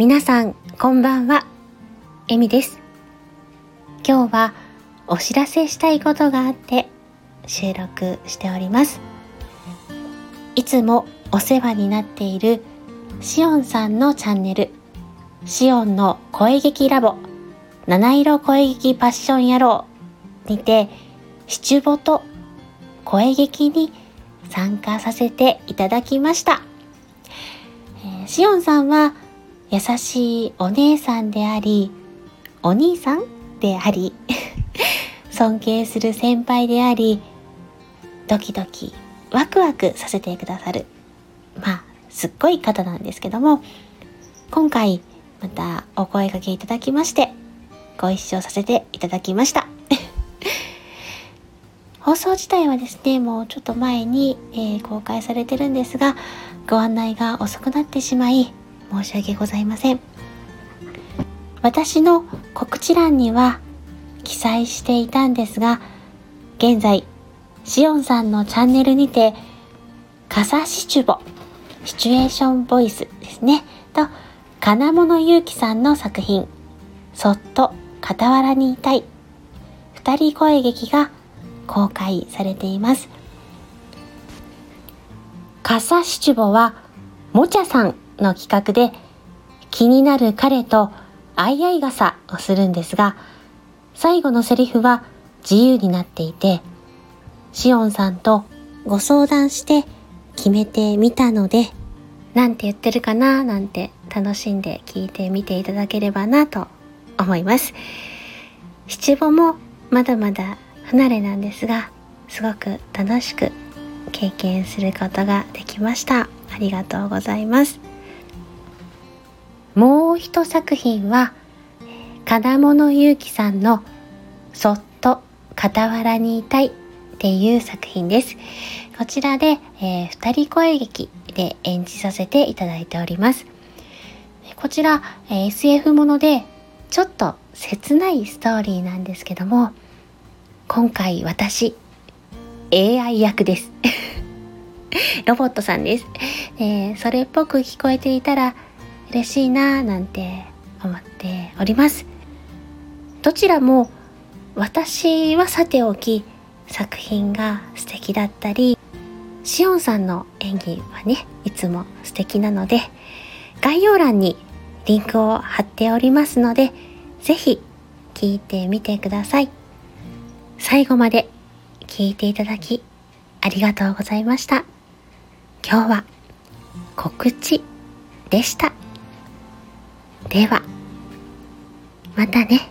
皆さんこんばんは。えみです。今日はお知らせしたいことがあって収録しております。いつもお世話になっているしおんさんのチャンネル。しおんの声劇ラボ。七色声劇パッション野郎にて七五と声劇に参加させていただきました。えー、しおんさんは優しいお姉さんであり、お兄さんであり、尊敬する先輩であり、ドキドキワクワクさせてくださる。まあ、すっごい方なんですけども、今回またお声掛けいただきまして、ご一緒させていただきました。放送自体はですね、もうちょっと前に、えー、公開されてるんですが、ご案内が遅くなってしまい、申し訳ございません。私の告知欄には記載していたんですが、現在、しおんさんのチャンネルにて、かさしチュボ、シチュエーションボイスですね、と、金物ゆうきさんの作品、そっと傍らにいたい、二人声劇が公開されています。カサシチュボは、もちゃさんの企画で、気になる彼と相合い傘をするんですが、最後のセリフは自由になっていて、しおんさんとご相談して決めてみたので、なんて言ってるかななんて楽しんで聞いてみていただければなと思います。七五もまだまだ不慣れなんですが、すごく楽しく経験することができました。ありがとうございます。もう一作品は、金物ゆうきさんのそっと傍らにいたいっていう作品です。こちらで、えー、二人声劇で演じさせていただいております。こちら、え、SF ものでちょっと切ないストーリーなんですけども、今回私、AI 役です。ロボットさんです。えー、それっぽく聞こえていたら嬉しいなぁなんて思っております。どちらも私はさておき作品が素敵だったり、しおんさんの演技はね、いつも素敵なので、概要欄にリンクを貼っておりますので、ぜひ聞いてみてください。最後まで聞いていただきありがとうございました。今日は告知でした。では、またね。